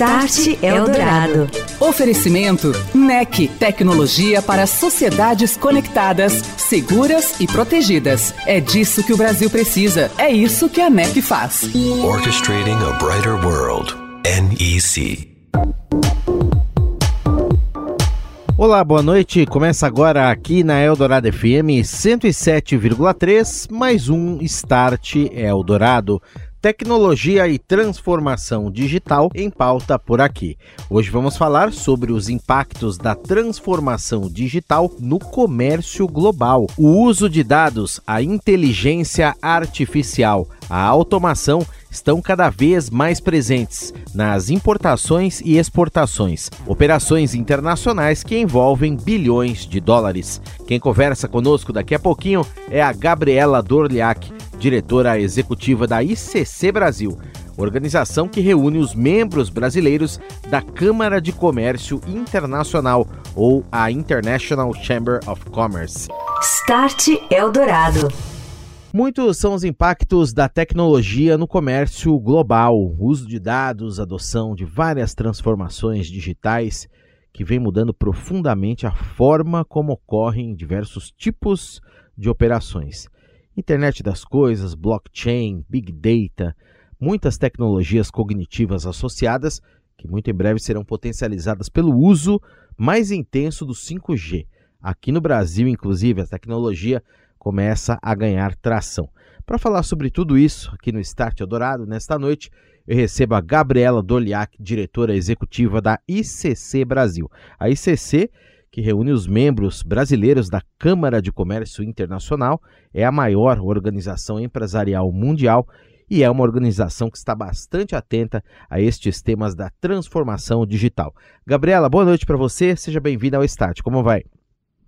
Start Eldorado. Oferecimento NEC, tecnologia para sociedades conectadas, seguras e protegidas. É disso que o Brasil precisa. É isso que a NEC faz. Orchestrating a brighter world. NEC. Olá, boa noite. Começa agora aqui na Eldorado FM 107,3, mais um Start Eldorado tecnologia e transformação digital em pauta por aqui. Hoje vamos falar sobre os impactos da transformação digital no comércio global, o uso de dados, a inteligência artificial, a automação estão cada vez mais presentes nas importações e exportações, operações internacionais que envolvem bilhões de dólares. Quem conversa conosco daqui a pouquinho é a Gabriela Dorliac, diretora executiva da ICC Brasil, organização que reúne os membros brasileiros da Câmara de Comércio Internacional, ou a International Chamber of Commerce. Start Eldorado. Muitos são os impactos da tecnologia no comércio global, uso de dados, adoção de várias transformações digitais que vem mudando profundamente a forma como ocorrem diversos tipos de operações. Internet das coisas, blockchain, big data, muitas tecnologias cognitivas associadas que muito em breve serão potencializadas pelo uso mais intenso do 5G. Aqui no Brasil, inclusive, a tecnologia começa a ganhar tração. Para falar sobre tudo isso aqui no Start Eldorado, nesta noite, eu recebo a Gabriela Doliak, diretora executiva da ICC Brasil. A ICC que reúne os membros brasileiros da Câmara de Comércio Internacional, é a maior organização empresarial mundial e é uma organização que está bastante atenta a estes temas da transformação digital. Gabriela, boa noite para você, seja bem-vinda ao Start. Como vai?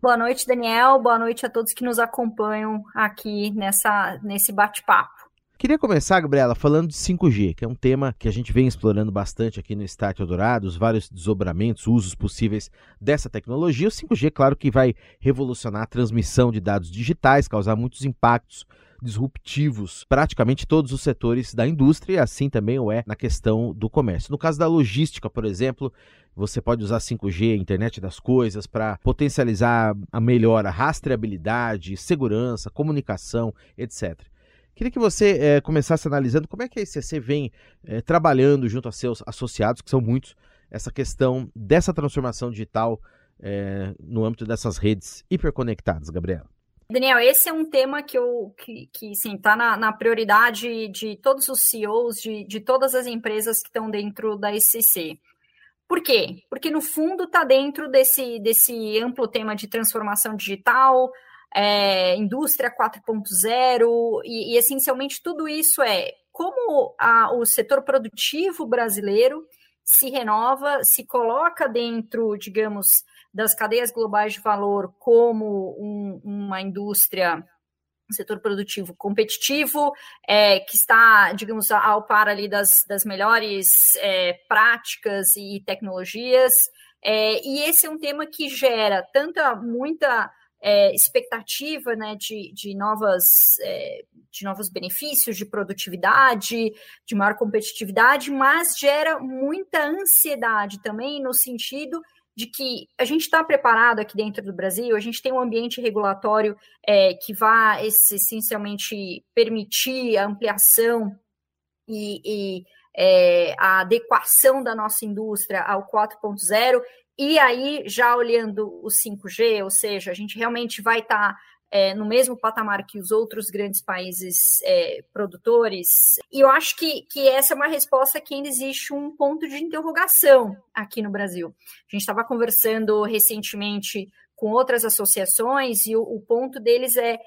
Boa noite, Daniel. Boa noite a todos que nos acompanham aqui nessa, nesse bate-papo. Queria começar, Gabriela, falando de 5G, que é um tema que a gente vem explorando bastante aqui no Start Eldorado, os vários desdobramentos, usos possíveis dessa tecnologia. O 5G, claro que vai revolucionar a transmissão de dados digitais, causar muitos impactos disruptivos praticamente todos os setores da indústria e assim também o é na questão do comércio. No caso da logística, por exemplo, você pode usar 5G, internet das coisas, para potencializar a melhora, rastreabilidade, segurança, comunicação, etc. Queria que você é, começasse analisando como é que a ICC vem é, trabalhando junto a seus associados, que são muitos, essa questão dessa transformação digital é, no âmbito dessas redes hiperconectadas, Gabriela. Daniel, esse é um tema que eu que, que sim, está na, na, prioridade de todos os CEOs de, de todas as empresas que estão dentro da ICC. Por quê? Porque no fundo está dentro desse, desse amplo tema de transformação digital, é, indústria 4.0, e, e, essencialmente tudo isso é como a, o setor produtivo brasileiro se renova, se coloca dentro, digamos, das cadeias globais de valor como um, uma indústria um setor produtivo competitivo, é, que está, digamos, ao par ali das, das melhores é, práticas e tecnologias. É, e esse é um tema que gera tanta, muita é, expectativa né, de, de, novas, é, de novos benefícios, de produtividade, de maior competitividade, mas gera muita ansiedade também no sentido de que a gente está preparado aqui dentro do Brasil, a gente tem um ambiente regulatório é, que vai essencialmente permitir a ampliação e, e é, a adequação da nossa indústria ao 4.0, e aí, já olhando o 5G, ou seja, a gente realmente vai estar tá, é, no mesmo patamar que os outros grandes países é, produtores. E eu acho que, que essa é uma resposta que ainda existe um ponto de interrogação aqui no Brasil. A gente estava conversando recentemente com outras associações e o, o ponto deles é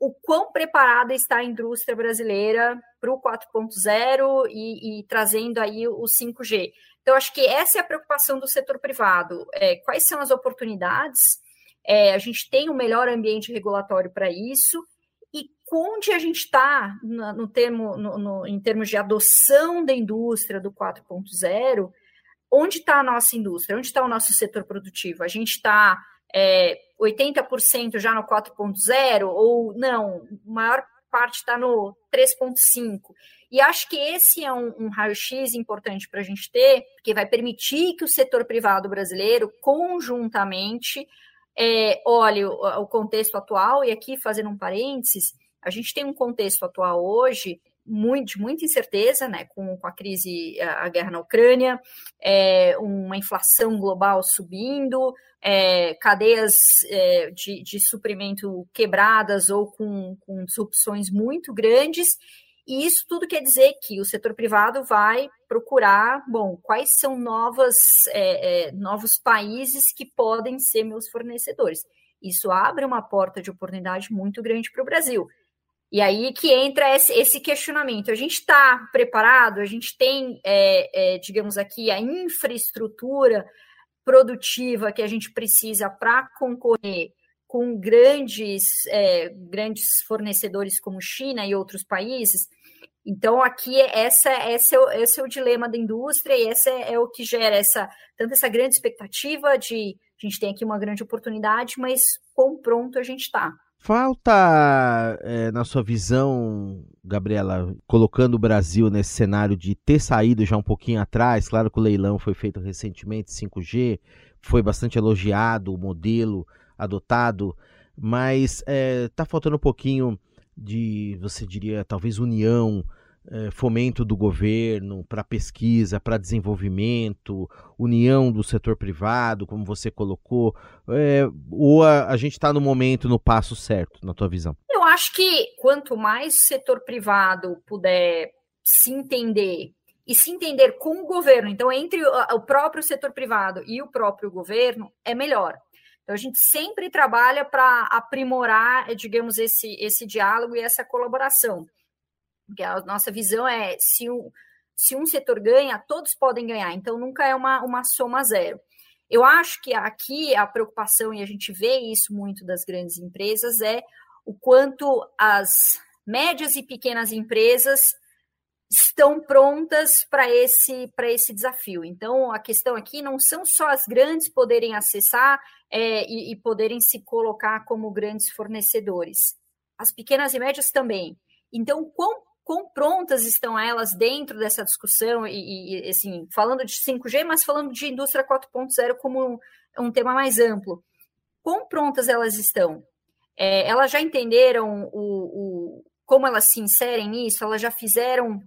o quão preparada está a indústria brasileira para o 4.0 e, e, trazendo aí o 5G. Então, acho que essa é a preocupação do setor privado. É, quais são as oportunidades? É, a gente tem o um melhor ambiente regulatório para isso, e onde a gente está no, termo, no, no, em termos de adoção da indústria do 4.0, onde está a nossa indústria? Onde está o nosso setor produtivo? A gente está é, 80% já no 4.0 ou não? A maior parte está no 3.5. E acho que esse é um, um raio-x importante para a gente ter, que vai permitir que o setor privado brasileiro, conjuntamente, é, olhe o, o contexto atual, e aqui fazendo um parênteses, a gente tem um contexto atual hoje muito, de muita incerteza, né, com, com a crise, a, a guerra na Ucrânia, é, uma inflação global subindo, é, cadeias é, de, de suprimento quebradas ou com, com disrupções muito grandes, e isso tudo quer dizer que o setor privado vai procurar, bom, quais são novas, é, é, novos países que podem ser meus fornecedores. Isso abre uma porta de oportunidade muito grande para o Brasil. E aí que entra esse questionamento. A gente está preparado? A gente tem, é, é, digamos aqui, a infraestrutura produtiva que a gente precisa para concorrer com grandes, é, grandes fornecedores como China e outros países? Então, aqui, essa, essa é o, esse é o dilema da indústria e esse é, é o que gera essa, tanto essa grande expectativa de a gente tem aqui uma grande oportunidade, mas quão pronto a gente está. Falta, é, na sua visão, Gabriela, colocando o Brasil nesse cenário de ter saído já um pouquinho atrás, claro que o leilão foi feito recentemente, 5G, foi bastante elogiado o modelo adotado, mas está é, faltando um pouquinho de, você diria, talvez união é, fomento do governo para pesquisa, para desenvolvimento, união do setor privado, como você colocou, é, ou a, a gente está no momento, no passo certo, na tua visão? Eu acho que quanto mais setor privado puder se entender e se entender com o governo, então entre o próprio setor privado e o próprio governo, é melhor. Então a gente sempre trabalha para aprimorar, digamos, esse, esse diálogo e essa colaboração. Porque a nossa visão é se um, se um setor ganha, todos podem ganhar, então nunca é uma, uma soma zero. Eu acho que aqui a preocupação, e a gente vê isso muito das grandes empresas, é o quanto as médias e pequenas empresas estão prontas para esse, esse desafio. Então, a questão aqui não são só as grandes poderem acessar é, e, e poderem se colocar como grandes fornecedores. As pequenas e médias também. Então, quão quão prontas estão elas dentro dessa discussão, e, e assim, falando de 5G, mas falando de indústria 4.0 como um, um, tema mais amplo. Quão prontas elas estão? É, elas já entenderam o, o, como elas se inserem nisso? Elas já fizeram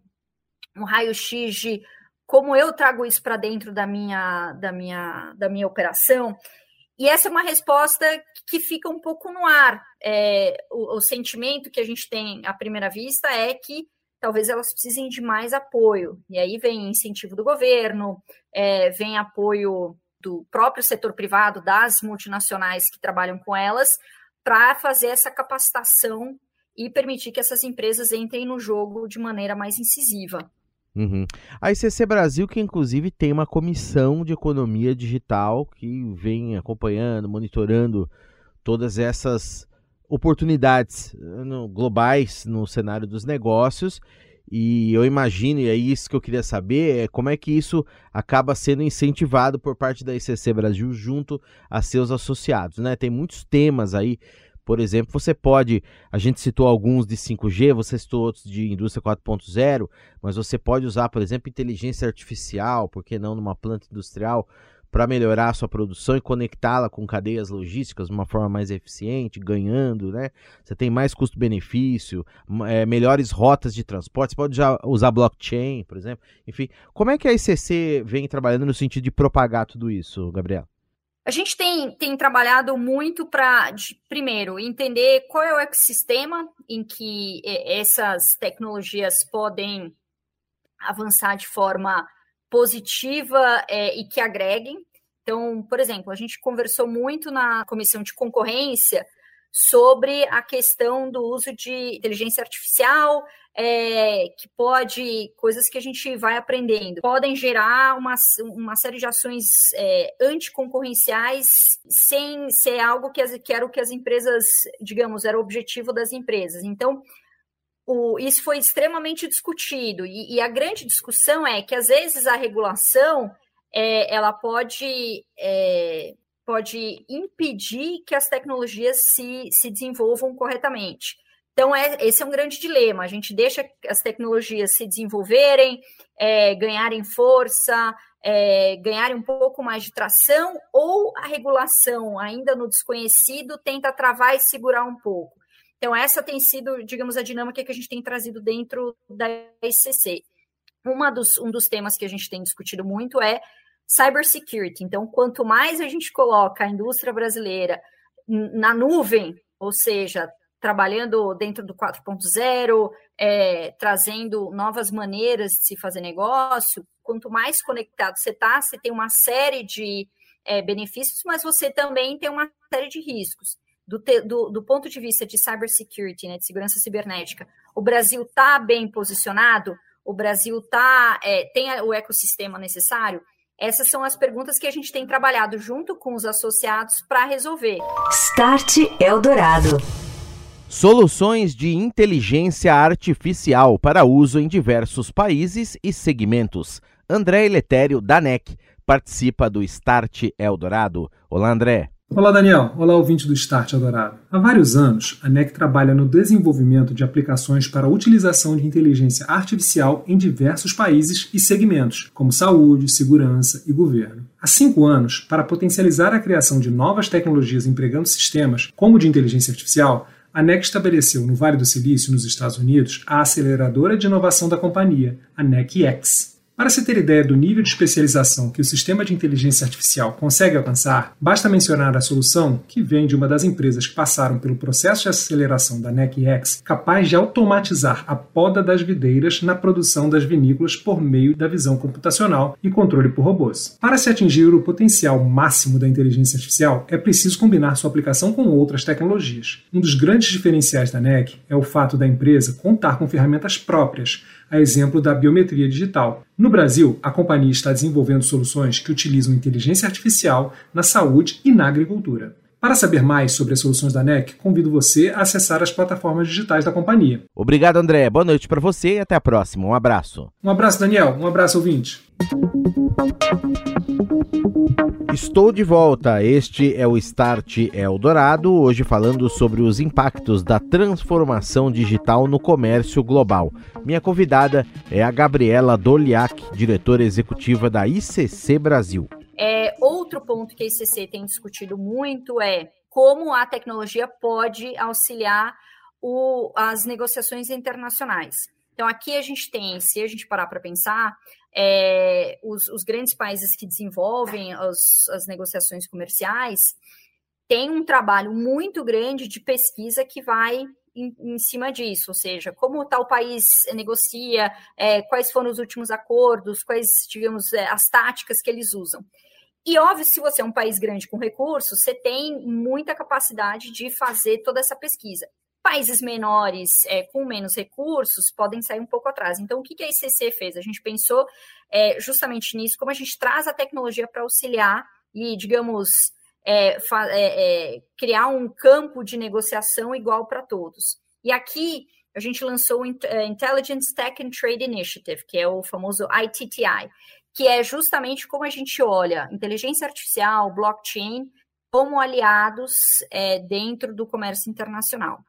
um raio-x de como eu trago isso para dentro da minha, da, minha, da minha operação? E essa é uma resposta que fica um pouco no ar. É, o, o, sentimento que a gente tem à primeira vista é que talvez elas precisem de mais apoio. E aí vem incentivo do governo, é, vem apoio do próprio setor privado, das multinacionais que trabalham com elas, para fazer essa capacitação e permitir que essas empresas entrem no jogo de maneira mais incisiva. Uhum. A ICC Brasil, que inclusive tem uma comissão de economia digital que vem acompanhando, monitorando todas essas oportunidades eh, globais no cenário dos negócios. E eu imagino, e é isso que eu queria saber, é como é que isso acaba sendo incentivado por parte da ICC Brasil junto a seus associados, né? Tem muitos temas aí por exemplo, você pode, a gente citou alguns de 5G, você citou outros de indústria 4.0, mas você pode usar, por exemplo, inteligência artificial, por que não numa planta industrial, para melhorar a sua produção e conectá-la com cadeias logísticas de uma forma mais eficiente, ganhando, né? Você tem mais custo-benefício, é, melhores rotas de transporte, você pode já usar blockchain, por exemplo. Enfim, como é que a ICC vem trabalhando no sentido de propagar tudo isso, Gabriel? A gente tem, tem trabalhado muito para, primeiro, entender qual é o ecossistema em que essas tecnologias podem avançar de forma positiva é, e que agreguem. Então, por exemplo, a gente conversou muito na comissão de concorrência sobre a questão do uso de inteligência artificial é, que pode, coisas que a gente vai aprendendo, podem gerar uma, uma série de ações é, anticoncorrenciais sem ser algo que, as, que era o que as empresas, digamos, era o objetivo das empresas. Então, o, isso foi extremamente discutido, e, e, a grande discussão é que, às vezes, a regulação é, ela pode, é, pode impedir que as tecnologias se, se desenvolvam corretamente. Então, é, esse é um grande dilema. A gente deixa as tecnologias se desenvolverem, é, ganharem força, é, ganharem um pouco mais de tração, ou a regulação, ainda no desconhecido, tenta travar e segurar um pouco. Então, essa tem sido, digamos, a dinâmica que a gente tem trazido dentro da SCC. Uma dos, um dos temas que a gente tem discutido muito é cybersecurity. Então, quanto mais a gente coloca a indústria brasileira na nuvem, ou seja, trabalhando dentro do 4.0, é, trazendo novas maneiras de se fazer negócio, quanto mais conectado você está, você tem uma série de é, benefícios, mas você também tem uma série de riscos do, te, do, do ponto de vista de cybersecurity, né, de segurança cibernética, o Brasil está bem posicionado? O Brasil tá, é, tem o ecossistema necessário? Essas são as perguntas que a gente tem trabalhado junto com os associados para resolver. Start Eldorado. Soluções de inteligência artificial para uso em diversos países e segmentos. André Eletério, da NEC, participa do Start Eldorado. Olá, André. Olá, Daniel. Olá, ouvinte do Start Adorado. Há vários anos, a NEC trabalha no desenvolvimento de aplicações para a utilização de inteligência artificial em diversos países e segmentos, como saúde, segurança e governo. Há cinco anos, para potencializar a criação de novas tecnologias empregando sistemas como o de inteligência artificial, a NEC estabeleceu no Vale do Silício, nos Estados Unidos, a aceleradora de inovação da companhia, a NECx. Para se ter ideia do nível de especialização que o sistema de inteligência artificial consegue alcançar, basta mencionar a solução que vem de uma das empresas que passaram pelo processo de aceleração da NECX, capaz de automatizar a poda das videiras na produção das vinícolas por meio da visão computacional e controle por robôs. Para se atingir o potencial máximo da inteligência artificial, é preciso combinar sua aplicação com outras tecnologias. Um dos grandes diferenciais da NEC é o fato da empresa contar com ferramentas próprias a exemplo da biometria digital. No Brasil, a companhia está desenvolvendo soluções que utilizam inteligência artificial na saúde e na agricultura. Para saber mais sobre as soluções da NEC, convido você a acessar as plataformas digitais da companhia. Obrigado, André. Boa noite para você e até a próxima. Um abraço. Um abraço, Daniel. Um abraço, ouvinte. Estou de volta. Este é o Start Eldorado, hoje falando sobre os impactos da transformação digital no comércio global. Minha convidada é a Gabriela Doliak, diretora executiva da ICC Brasil. É, outro ponto que a ICC tem discutido muito é como a tecnologia pode auxiliar o, as negociações internacionais. Então, aqui a gente tem, se a gente parar para pensar, é, os, os, grandes países que desenvolvem as, as negociações comerciais têm um trabalho muito grande de pesquisa que vai em, em, cima disso, ou seja, como tal país negocia, é, quais foram os últimos acordos, quais, digamos, é, as táticas que eles usam. E óbvio, se você é um país grande com recursos, você tem muita capacidade de fazer toda essa pesquisa. Países menores, é, com menos recursos, podem sair um pouco atrás. Então, o que a ICC fez? A gente pensou é, justamente nisso, como a gente traz a tecnologia para auxiliar e, digamos, é, é, é, criar um campo de negociação igual para todos. E aqui a gente lançou o é, Intelligence Tech and Trade Initiative, que é o famoso ITTI, que é justamente como a gente olha inteligência artificial, blockchain, como aliados é, dentro do comércio internacional.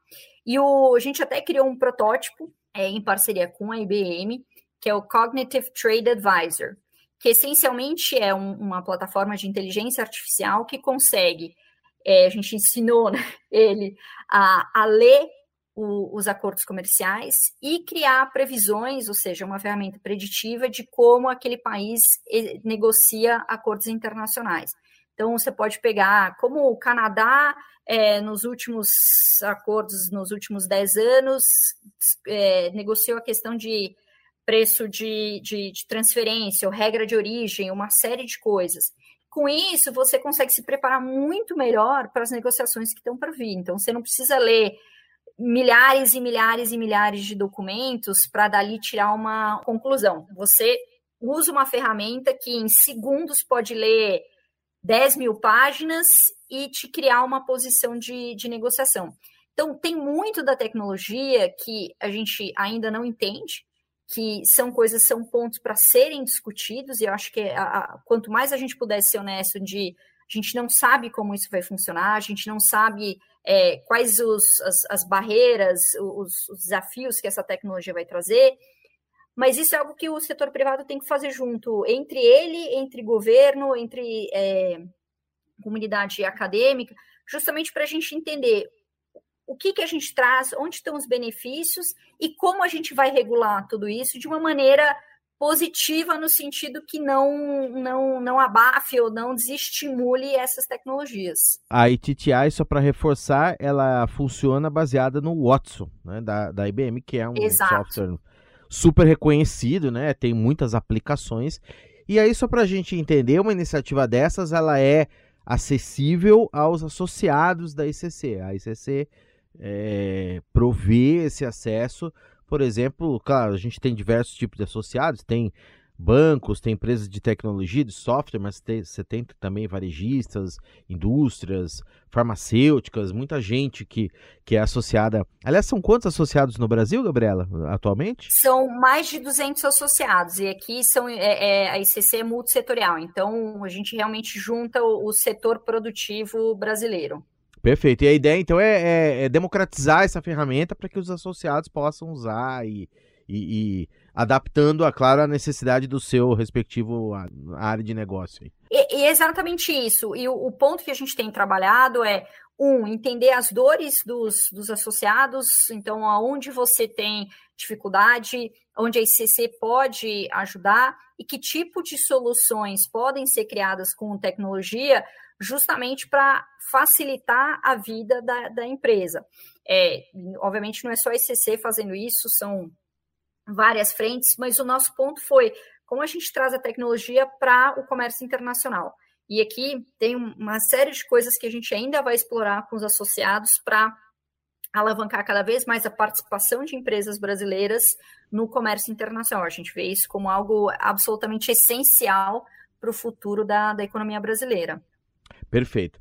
E o, a gente até criou um protótipo é, em parceria com a IBM, que é o Cognitive Trade Advisor, que essencialmente é um, uma plataforma de inteligência artificial que consegue, é, a gente ensinou né, ele a, a ler o, os acordos comerciais e criar previsões, ou seja, uma ferramenta preditiva de como aquele país negocia acordos internacionais. Então, você pode pegar como o Canadá, é, nos últimos acordos, nos últimos 10 anos, é, negociou a questão de preço de, de, de transferência, ou regra de origem, uma série de coisas. Com isso, você consegue se preparar muito melhor para as negociações que estão para vir. Então, você não precisa ler milhares e milhares e milhares de documentos para dali tirar uma conclusão. Você usa uma ferramenta que em segundos pode ler 10 mil páginas e te criar uma posição de, de negociação. Então, tem muito da tecnologia que a gente ainda não entende, que são coisas, são pontos para serem discutidos, e eu acho que a, a, quanto mais a gente puder ser honesto de a gente não sabe como isso vai funcionar, a gente não sabe é, quais os, as, as barreiras, os, os desafios que essa tecnologia vai trazer, mas isso é algo que o setor privado tem que fazer junto, entre ele, entre governo, entre é, comunidade acadêmica, justamente para a gente entender o que, que a gente traz, onde estão os benefícios e como a gente vai regular tudo isso de uma maneira positiva no sentido que não não não abafe ou não desestimule essas tecnologias. A ITTI, só para reforçar, ela funciona baseada no Watson, né, da, da IBM, que é um Exato. software super reconhecido, né? Tem muitas aplicações. E aí, só para a gente entender, uma iniciativa dessas, ela é acessível aos associados da ICC. A ICC é, provê esse acesso por exemplo, claro, a gente tem diversos tipos de associados, tem bancos, tem empresas de tecnologia, de software, mas tem, você tem também varejistas, indústrias, farmacêuticas, muita gente que, que é associada. Aliás, são quantos associados no Brasil, Gabriela, atualmente? São mais de 200 associados, e aqui são, é, é, a ICC é multissetorial, então a gente realmente junta o, o setor produtivo brasileiro. Perfeito. E a ideia, então, é, é, é democratizar essa ferramenta para que os associados possam usar e, e, e adaptando, a, claro, a necessidade do seu respectivo área de negócio. E, e exatamente isso. E o, o, ponto que a gente tem trabalhado é, um, entender as dores dos, dos associados, então, aonde você tem dificuldade, onde a ICC pode ajudar e que tipo de soluções podem ser criadas com tecnologia justamente para facilitar a vida da, da empresa. É, obviamente, não é só a ECC fazendo isso, são várias frentes, mas o nosso ponto foi como a gente traz a tecnologia para o comércio internacional. E aqui tem uma série de coisas que a gente ainda vai explorar com os associados para alavancar cada vez mais a participação de empresas brasileiras no comércio internacional. A gente vê isso como algo absolutamente essencial para o futuro da, da economia brasileira. Perfeito.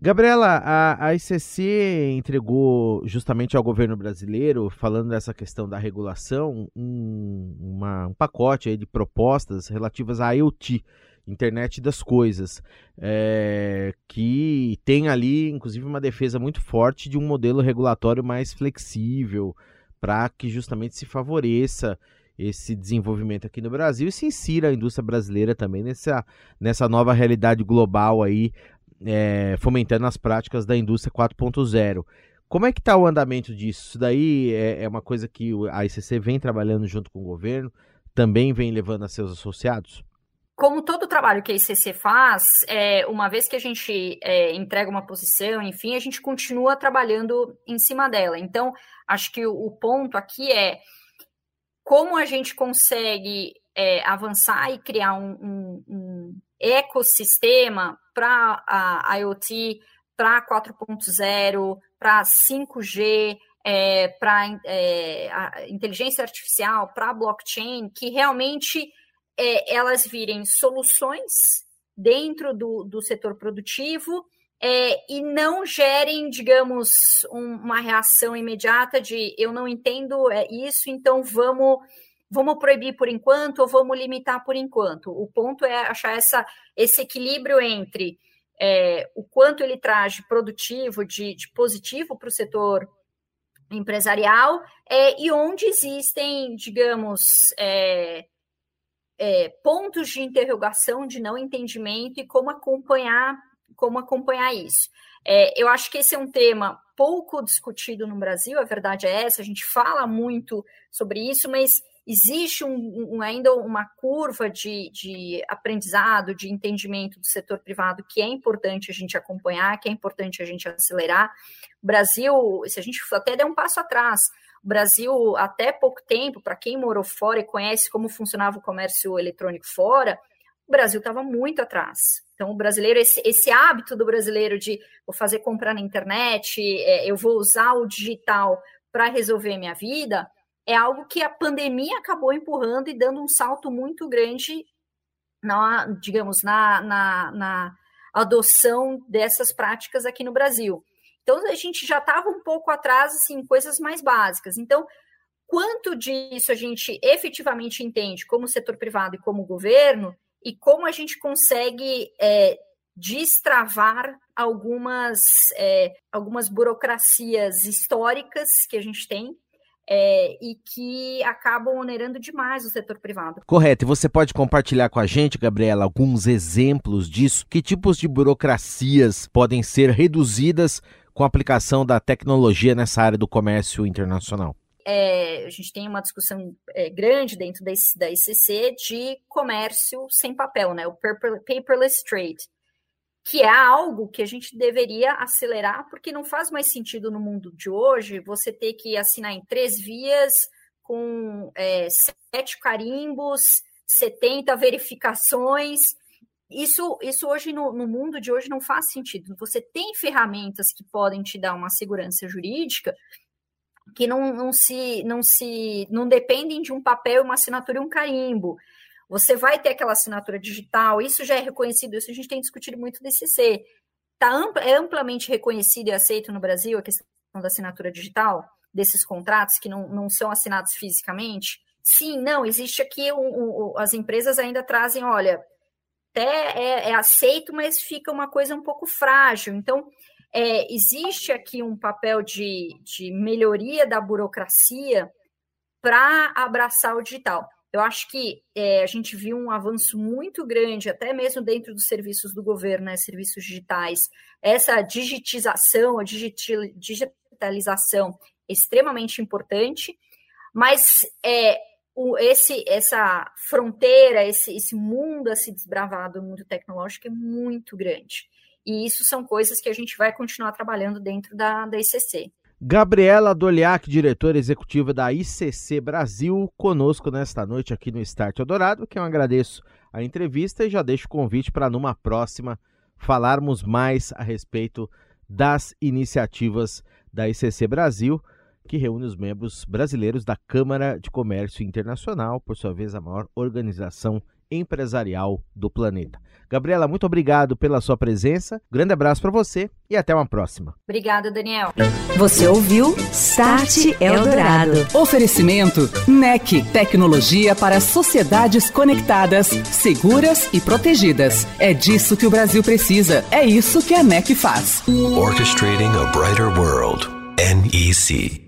Gabriela, a, a ICC entregou justamente ao governo brasileiro, falando dessa questão da regulação, um, uma, um pacote de propostas relativas à IoT, Internet das Coisas, é, que tem ali, inclusive, uma defesa muito forte de um modelo regulatório mais flexível, para que justamente se favoreça esse desenvolvimento aqui no Brasil e se insira a indústria brasileira também nessa, nessa nova realidade global aí é, fomentando as práticas da indústria 4.0. Como é que está o andamento disso? Isso daí é, é, uma coisa que a ICC vem trabalhando junto com o governo, também vem levando a seus associados? Como todo trabalho que a ICC faz, é, uma vez que a gente é, entrega uma posição, enfim, a gente continua trabalhando em cima dela. Então, acho que o, o ponto aqui é como a gente consegue é, avançar e criar um, um, um ecossistema para a IoT, para 4.0, para 5G, é, para é, inteligência artificial, para blockchain, que realmente é, elas virem soluções dentro do, do setor produtivo é, e não gerem, digamos, um, uma reação imediata de eu não entendo é, isso, então vamos vamos proibir por enquanto ou vamos limitar por enquanto. O ponto é achar essa, esse equilíbrio entre é, o quanto ele traz de produtivo, de, de positivo para o setor empresarial é, e onde existem, digamos, é, é, pontos de interrogação, de não entendimento e como acompanhar, como acompanhar isso. É, eu acho que esse é um tema pouco discutido no Brasil, a verdade é essa, a gente fala muito sobre isso, mas existe um, um, ainda uma curva de, de, aprendizado, de entendimento do setor privado que é importante a gente acompanhar, que é importante a gente acelerar. O Brasil, se a gente até der um passo atrás, o Brasil, até pouco tempo, para quem morou fora e conhece como funcionava o comércio eletrônico fora, o Brasil estava muito atrás. Então, o brasileiro, esse, esse, hábito do brasileiro de vou fazer comprar na internet, é, eu vou usar o digital para resolver minha vida, é algo que a pandemia acabou empurrando e dando um salto muito grande, na, digamos, na, na, na adoção dessas práticas aqui no Brasil. Então, a gente já estava um pouco atrás, assim, em coisas mais básicas. Então, quanto disso a gente efetivamente entende como setor privado e como governo, e como a gente consegue é, destravar algumas, é, algumas burocracias históricas que a gente tem é, e que acabam onerando demais o setor privado. Correto. E você pode compartilhar com a gente, Gabriela, alguns exemplos disso? Que tipos de burocracias podem ser reduzidas com a aplicação da tecnologia nessa área do comércio internacional? É, a gente tem uma discussão é, grande dentro da, da ICC de comércio sem papel, né? o paperless trade que é algo que a gente deveria acelerar, porque não faz mais sentido no mundo de hoje você ter que assinar em três vias, com é, sete carimbos, 70 verificações. Isso, isso hoje, no, no mundo de hoje, não faz sentido. Você tem ferramentas que podem te dar uma segurança jurídica que não, não se não se não dependem de um papel, uma assinatura e um carimbo. Você vai ter aquela assinatura digital, isso já é reconhecido, isso a gente tem discutido muito do ICC. Tá é amplamente reconhecido e aceito no Brasil a questão da assinatura digital, desses contratos que não, não são assinados fisicamente? Sim, não, existe aqui, um, um, as empresas ainda trazem, olha, até é, é, aceito, mas fica uma coisa um pouco frágil. Então, é, existe aqui um papel de, de melhoria da burocracia para abraçar o digital. Eu acho que é, a gente viu um avanço muito grande, até mesmo dentro dos serviços do governo, né, serviços digitais. Essa digitização, a digitalização extremamente importante, mas é, o, esse, essa fronteira, esse, esse mundo a se desbravar do mundo tecnológico é muito grande. E isso são coisas que a gente vai continuar trabalhando dentro da, da ICC. Gabriela Doliac, diretora executiva da ICC Brasil, conosco nesta noite aqui no Start Eldorado, que eu agradeço a entrevista e já deixo o convite para numa próxima falarmos mais a respeito das iniciativas da ICC Brasil, que reúne os membros brasileiros da Câmara de Comércio Internacional, por sua vez a maior organização empresarial do planeta. Gabriela, muito obrigado pela sua presença. Grande abraço para você e até uma próxima. Obrigada, Daniel. Você ouviu Start Eldorado. Oferecimento NEC, tecnologia para sociedades conectadas, seguras e protegidas. É disso que o Brasil precisa. É isso que a NEC faz. Orchestrating a brighter world. NEC.